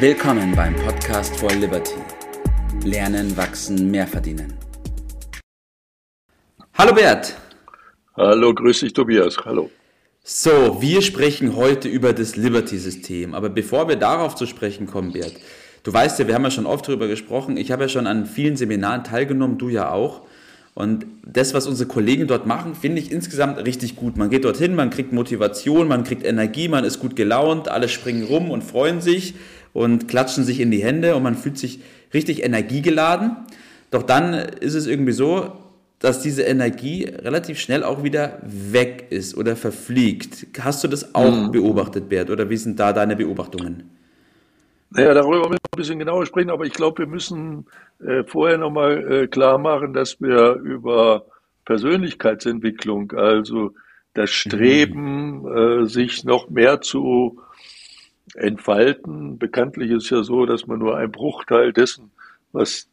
Willkommen beim Podcast for Liberty. Lernen, wachsen, mehr verdienen. Hallo Bert. Hallo, grüß dich Tobias. Hallo. So, wir sprechen heute über das Liberty-System. Aber bevor wir darauf zu sprechen kommen, Bert, du weißt ja, wir haben ja schon oft darüber gesprochen. Ich habe ja schon an vielen Seminaren teilgenommen, du ja auch. Und das, was unsere Kollegen dort machen, finde ich insgesamt richtig gut. Man geht dorthin, man kriegt Motivation, man kriegt Energie, man ist gut gelaunt, alle springen rum und freuen sich und klatschen sich in die Hände und man fühlt sich richtig energiegeladen. Doch dann ist es irgendwie so, dass diese Energie relativ schnell auch wieder weg ist oder verfliegt. Hast du das auch mhm. beobachtet, Bert, oder wie sind da deine Beobachtungen? Naja, darüber müssen wir ein bisschen genauer sprechen, aber ich glaube, wir müssen äh, vorher nochmal äh, klar machen, dass wir über Persönlichkeitsentwicklung, also das Streben, mhm. äh, sich noch mehr zu entfalten. Bekanntlich ist ja so, dass man nur ein Bruchteil dessen, was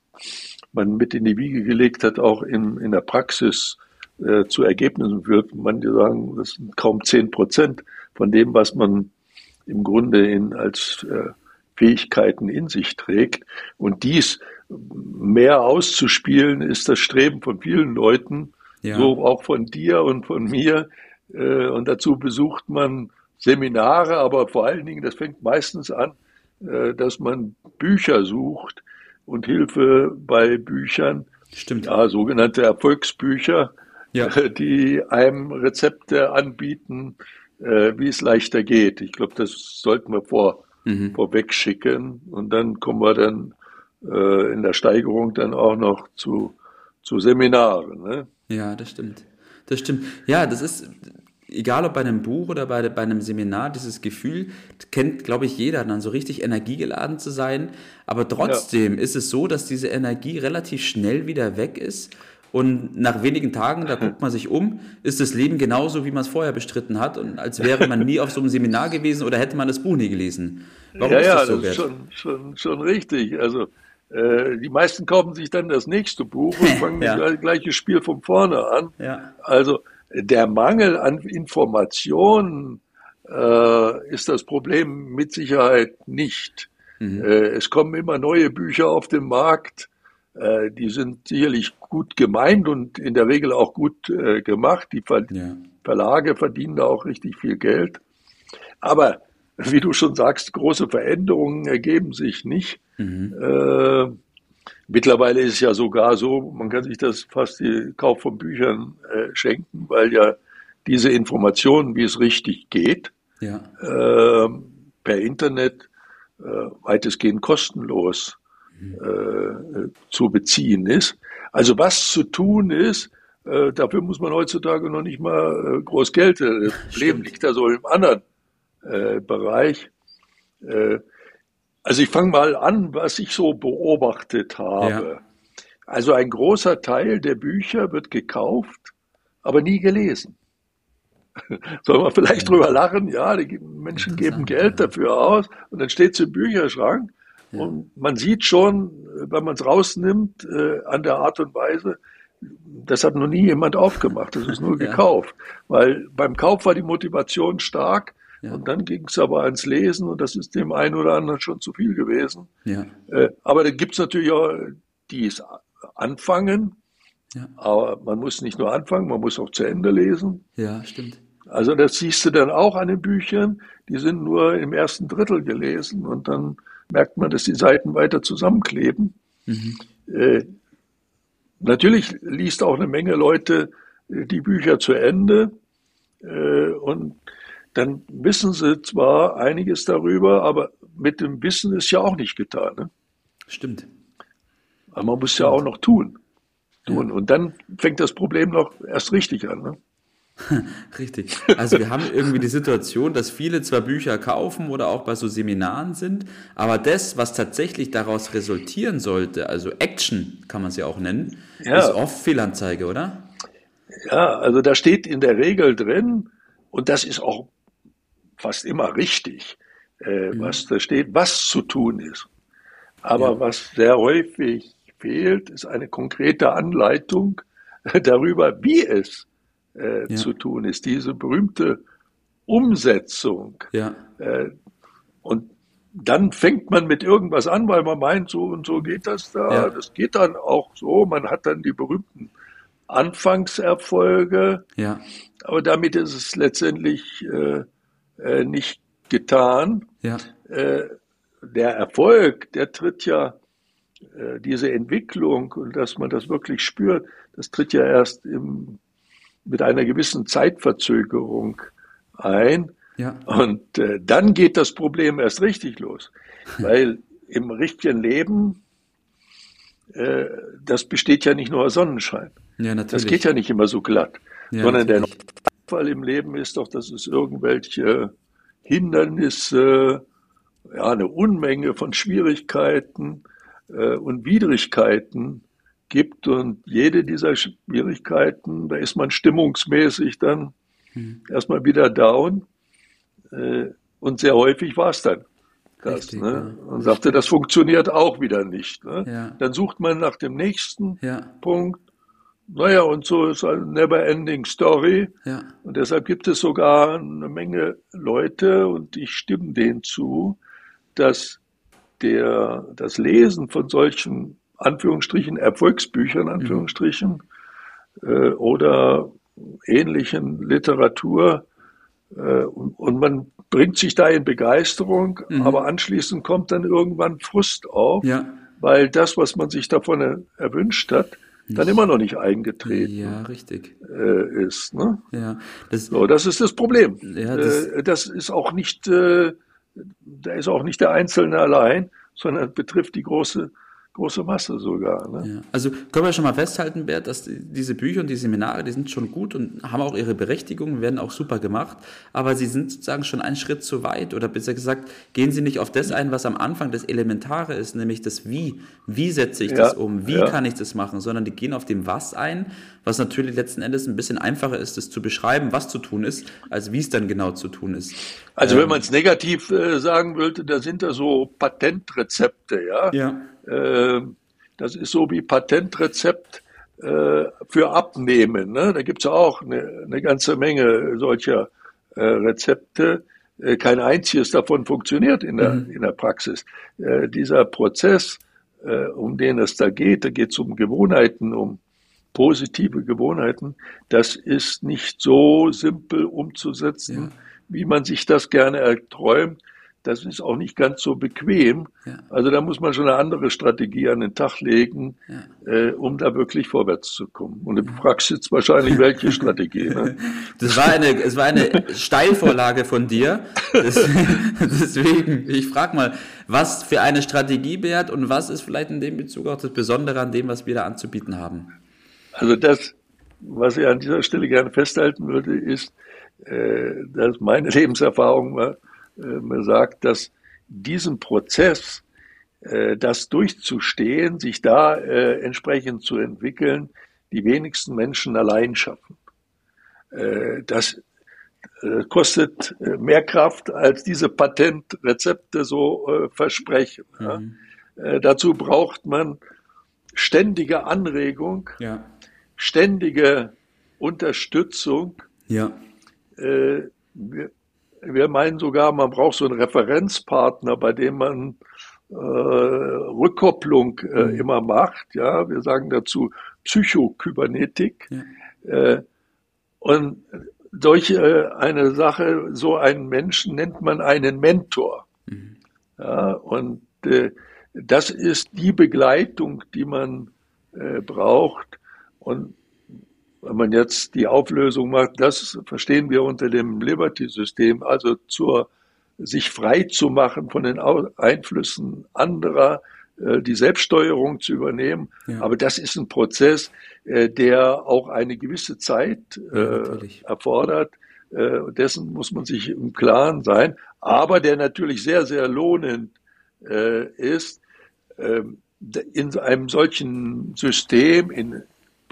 man mit in die Wiege gelegt hat, auch in, in der Praxis äh, zu Ergebnissen führt. Manche sagen, das sind kaum zehn Prozent von dem, was man im Grunde in, als äh, Fähigkeiten in sich trägt. Und dies mehr auszuspielen, ist das Streben von vielen Leuten, ja. so auch von dir und von mir. Äh, und dazu besucht man Seminare, aber vor allen Dingen, das fängt meistens an, äh, dass man Bücher sucht und Hilfe bei Büchern. Stimmt. Ja, sogenannte Erfolgsbücher, ja. die einem Rezepte anbieten, äh, wie es leichter geht. Ich glaube, das sollten wir vor mhm. vorweg schicken. Und dann kommen wir dann äh, in der Steigerung dann auch noch zu, zu Seminaren. Ne? Ja, das stimmt. Das stimmt. Ja, das ist, egal ob bei einem Buch oder bei, bei einem Seminar, dieses Gefühl kennt, glaube ich, jeder, dann so richtig energiegeladen zu sein. Aber trotzdem ja. ist es so, dass diese Energie relativ schnell wieder weg ist und nach wenigen Tagen, da guckt man sich um, ist das Leben genauso, wie man es vorher bestritten hat und als wäre man nie auf so einem Seminar gewesen oder hätte man das Buch nie gelesen. Warum ja, ist das so, das ist schon, schon, schon richtig. Also äh, die meisten kaufen sich dann das nächste Buch und fangen ja. das gleiche Spiel von vorne an. Ja. Also der Mangel an Informationen äh, ist das Problem mit Sicherheit nicht. Mhm. Äh, es kommen immer neue Bücher auf den Markt äh, die sind sicherlich gut gemeint und in der Regel auch gut äh, gemacht. Die Ver ja. Verlage verdienen da auch richtig viel Geld. Aber wie du schon sagst, große Veränderungen ergeben sich nicht. Mhm. Mittlerweile ist es ja sogar so, man kann sich das fast die Kauf von Büchern äh, schenken, weil ja diese Informationen, wie es richtig geht, ja. äh, per Internet äh, weitestgehend kostenlos äh, zu beziehen ist. Also was zu tun ist, äh, dafür muss man heutzutage noch nicht mal äh, groß Geld. Das Problem liegt da so im anderen Bereich. Also ich fange mal an, was ich so beobachtet habe. Ja. Also ein großer Teil der Bücher wird gekauft, aber nie gelesen. Soll man vielleicht drüber lachen? Ja, die Menschen geben Geld dafür aus und dann steht es im Bücherschrank und man sieht schon, wenn man es rausnimmt, äh, an der Art und Weise, das hat noch nie jemand aufgemacht, das ist nur ja. gekauft. Weil beim Kauf war die Motivation stark ja. und dann ging es aber ans Lesen und das ist dem einen oder anderen schon zu viel gewesen. Ja. Äh, aber da gibt es natürlich auch, die es anfangen, ja. aber man muss nicht nur anfangen, man muss auch zu Ende lesen. Ja, stimmt. Also das siehst du dann auch an den Büchern, die sind nur im ersten Drittel gelesen und dann merkt man, dass die Seiten weiter zusammenkleben. Mhm. Äh, natürlich liest auch eine Menge Leute äh, die Bücher zu Ende äh, und dann wissen sie zwar einiges darüber, aber mit dem Wissen ist ja auch nicht getan. Ne? Stimmt. Aber man muss Stimmt. ja auch noch tun. tun. Ja. Und dann fängt das Problem noch erst richtig an. Ne? Richtig. Also wir haben irgendwie die Situation, dass viele zwar Bücher kaufen oder auch bei so Seminaren sind, aber das, was tatsächlich daraus resultieren sollte, also Action kann man ja auch nennen, ja. ist oft Fehlanzeige, oder? Ja, also da steht in der Regel drin, und das ist auch fast immer richtig, äh, mhm. was da steht, was zu tun ist. Aber ja. was sehr häufig fehlt, ist eine konkrete Anleitung darüber, wie es äh, ja. zu tun ist. Diese berühmte Umsetzung. Ja. Äh, und dann fängt man mit irgendwas an, weil man meint, so und so geht das da. Ja. Das geht dann auch so. Man hat dann die berühmten Anfangserfolge. Ja. Aber damit ist es letztendlich äh, äh, nicht getan. Ja. Äh, der Erfolg, der tritt ja, äh, diese Entwicklung und dass man das wirklich spürt, das tritt ja erst im, mit einer gewissen Zeitverzögerung ein. Ja. Und äh, dann geht das Problem erst richtig los. Weil im richtigen Leben, äh, das besteht ja nicht nur aus Sonnenschein. Ja, natürlich. Das geht ja nicht immer so glatt. Ja, sondern natürlich. der Fall im Leben ist doch, dass es irgendwelche Hindernisse, ja, eine Unmenge von Schwierigkeiten äh, und Widrigkeiten gibt. Und jede dieser Schwierigkeiten, da ist man stimmungsmäßig dann hm. erstmal wieder down. Äh, und sehr häufig war es dann das. Richtig, ne? Und sagte, das funktioniert auch wieder nicht. Ne? Ja. Dann sucht man nach dem nächsten ja. Punkt. Naja, und so ist eine never-ending Story. Ja. Und deshalb gibt es sogar eine Menge Leute, und ich stimme denen zu, dass der, das Lesen von solchen Anführungsstrichen Erfolgsbüchern, Anführungsstrichen, mhm. äh, oder ähnlichen Literatur äh, und, und, man bringt sich da in Begeisterung, mhm. aber anschließend kommt dann irgendwann Frust auf, ja. weil das, was man sich davon er, erwünscht hat, dann immer noch nicht eingetreten ja, richtig. Äh, ist. Ne? Ja, das, so, das ist das Problem. Ja, das, äh, das ist auch nicht, äh, da ist auch nicht der Einzelne allein, sondern betrifft die große große Masse sogar. Ne? Ja. Also können wir schon mal festhalten, Bert, dass diese Bücher und die Seminare, die sind schon gut und haben auch ihre Berechtigung, werden auch super gemacht, aber sie sind sozusagen schon einen Schritt zu weit oder besser gesagt, gehen sie nicht auf das ein, was am Anfang das Elementare ist, nämlich das Wie. Wie setze ich ja. das um? Wie ja. kann ich das machen? Sondern die gehen auf dem Was ein, was natürlich letzten Endes ein bisschen einfacher ist, das zu beschreiben, was zu tun ist, als wie es dann genau zu tun ist. Also ähm, wenn man es negativ äh, sagen wollte, da sind da so Patentrezepte, ja. Ja das ist so wie Patentrezept äh, für Abnehmen. Ne? Da gibt's auch eine, eine ganze Menge solcher äh, Rezepte. Kein einziges davon funktioniert in der, mhm. in der Praxis. Dieser Prozess, um den es da geht, da geht es um Gewohnheiten, um positive Gewohnheiten, das ist nicht so simpel umzusetzen, ja. wie man sich das gerne erträumt das ist auch nicht ganz so bequem. Ja. Also da muss man schon eine andere Strategie an den Tag legen, ja. äh, um da wirklich vorwärts zu kommen. Und du fragst jetzt wahrscheinlich, welche Strategie. Ne? Das war eine, es war eine Steilvorlage von dir. Das, deswegen, ich frage mal, was für eine Strategie, Bert, und was ist vielleicht in dem Bezug auch das Besondere an dem, was wir da anzubieten haben? Also das, was ich an dieser Stelle gerne festhalten würde, ist, äh, dass meine Lebenserfahrung war, sagt, dass diesen Prozess, äh, das durchzustehen, sich da äh, entsprechend zu entwickeln, die wenigsten Menschen allein schaffen. Äh, das äh, kostet äh, mehr Kraft, als diese Patentrezepte so äh, versprechen. Mhm. Dazu braucht man ständige Anregung, ja. ständige Unterstützung. Ja. Wir, wir meinen sogar, man braucht so einen Referenzpartner, bei dem man äh, Rückkopplung äh, mhm. immer macht. Ja, wir sagen dazu Psychokybernetik. Ja. Äh, und durch äh, eine Sache, so einen Menschen nennt man einen Mentor. Mhm. Ja, und äh, das ist die Begleitung, die man äh, braucht. Und wenn man jetzt die Auflösung macht, das verstehen wir unter dem Liberty-System, also zur sich frei zu machen von den Einflüssen anderer, äh, die Selbststeuerung zu übernehmen. Ja. Aber das ist ein Prozess, äh, der auch eine gewisse Zeit ja, äh, erfordert. Dessen muss man sich im Klaren sein, aber der natürlich sehr, sehr lohnend ist. Ähm, in einem solchen System, in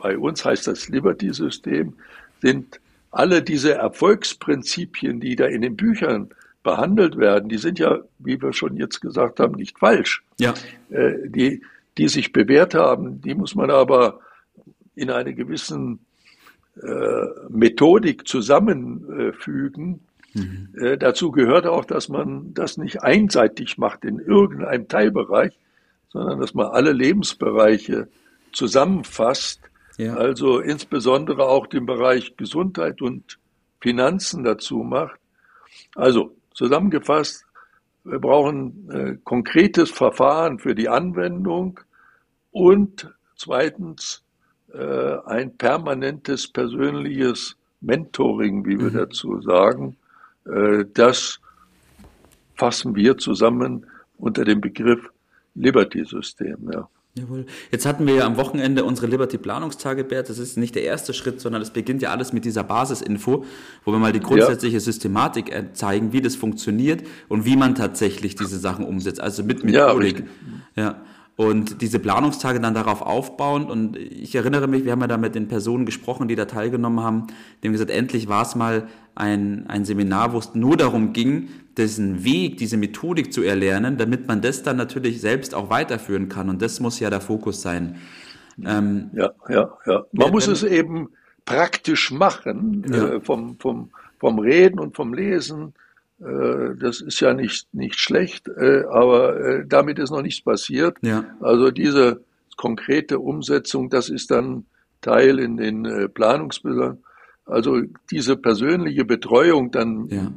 bei uns heißt das Liberty-System, sind alle diese Erfolgsprinzipien, die da in den Büchern behandelt werden, die sind ja, wie wir schon jetzt gesagt haben, nicht falsch. Ja. Äh, die, die sich bewährt haben, die muss man aber in einer gewissen äh, Methodik zusammenfügen, Mhm. Äh, dazu gehört auch, dass man das nicht einseitig macht in irgendeinem Teilbereich, sondern dass man alle Lebensbereiche zusammenfasst. Ja. Also insbesondere auch den Bereich Gesundheit und Finanzen dazu macht. Also zusammengefasst, wir brauchen äh, konkretes Verfahren für die Anwendung und zweitens äh, ein permanentes persönliches Mentoring, wie wir mhm. dazu sagen. Äh, das fassen wir zusammen unter dem Begriff Liberty-System. Ja. Jawohl. Jetzt hatten wir ja am Wochenende unsere Liberty-Planungstage, Bert. Das ist nicht der erste Schritt, sondern es beginnt ja alles mit dieser Basisinfo, wo wir mal die grundsätzliche ja. Systematik äh, zeigen, wie das funktioniert und wie man tatsächlich diese Sachen umsetzt. Also mit Methodik. Ja, ja. Und diese Planungstage dann darauf aufbauen. Und ich erinnere mich, wir haben ja da mit den Personen gesprochen, die da teilgenommen haben. Die haben gesagt, endlich war es mal ein, ein Seminar, wo es nur darum ging, diesen Weg, diese Methodik zu erlernen, damit man das dann natürlich selbst auch weiterführen kann. Und das muss ja der Fokus sein. Ähm, ja, ja, ja. Man muss es eben praktisch machen, ja. äh, vom, vom, vom Reden und vom Lesen äh, das ist ja nicht, nicht schlecht, äh, aber äh, damit ist noch nichts passiert. Ja. Also diese konkrete Umsetzung, das ist dann Teil in den Planungsbildern. Also diese persönliche Betreuung dann ja.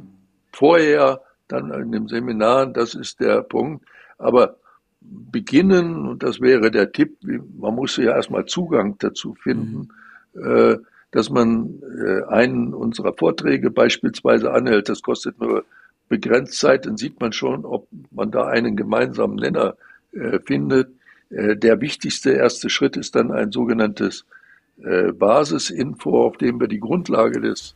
vorher, dann in dem Seminar, das ist der Punkt. Aber beginnen, und das wäre der Tipp, man muss ja erstmal Zugang dazu finden, mhm. dass man einen unserer Vorträge beispielsweise anhält. Das kostet nur begrenzt Zeit, dann sieht man schon, ob man da einen gemeinsamen Nenner äh, findet. Äh, der wichtigste erste Schritt ist dann ein sogenanntes äh, Basisinfo, auf dem wir die Grundlage des,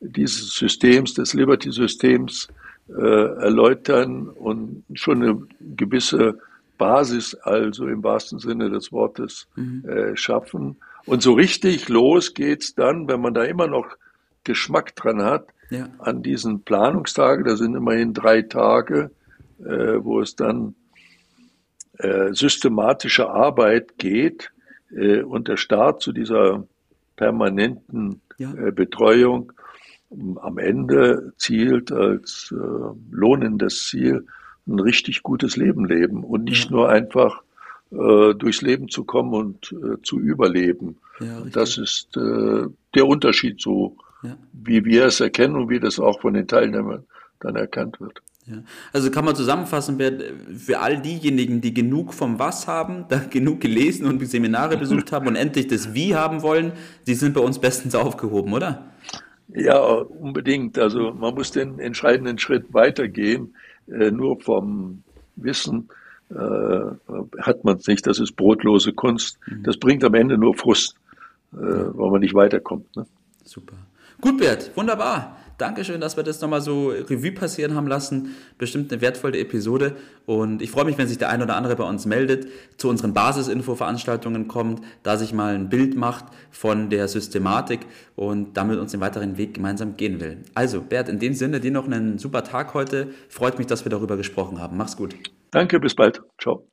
dieses Systems, des Liberty-Systems äh, erläutern und schon eine gewisse Basis, also im wahrsten Sinne des Wortes, mhm. äh, schaffen. Und so richtig los geht's dann, wenn man da immer noch Geschmack dran hat, ja. an diesen Planungstagen. Da sind immerhin drei Tage, äh, wo es dann äh, systematische Arbeit geht äh, und der Start zu dieser permanenten ja. Äh, Betreuung am Ende zielt als äh, lohnendes Ziel ein richtig gutes Leben leben und nicht ja. nur einfach äh, durchs Leben zu kommen und zu überleben. das ist der Unterschied so ja. wie wir es erkennen und wie das auch von den Teilnehmern dann erkannt wird. Ja. Also kann man zusammenfassen, für all diejenigen, die genug vom Was haben, da genug gelesen und Seminare besucht haben und endlich das Wie haben wollen, die sind bei uns bestens aufgehoben, oder? Ja, unbedingt. Also man muss den entscheidenden Schritt weitergehen. Äh, nur vom Wissen äh, hat man es nicht. Das ist brotlose Kunst. Mhm. Das bringt am Ende nur Frust, äh, weil man nicht weiterkommt. Ne? Super. Gut, Bert, wunderbar. Dankeschön, dass wir das nochmal so Revue passieren haben lassen. Bestimmt eine wertvolle Episode. Und ich freue mich, wenn sich der ein oder andere bei uns meldet, zu unseren Basisinfo-Veranstaltungen kommt, da sich mal ein Bild macht von der Systematik und damit uns den weiteren Weg gemeinsam gehen will. Also, Bert, in dem Sinne, dir noch einen super Tag heute. Freut mich, dass wir darüber gesprochen haben. Mach's gut. Danke, bis bald. Ciao.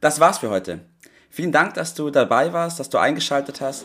Das war's für heute. Vielen Dank, dass du dabei warst, dass du eingeschaltet hast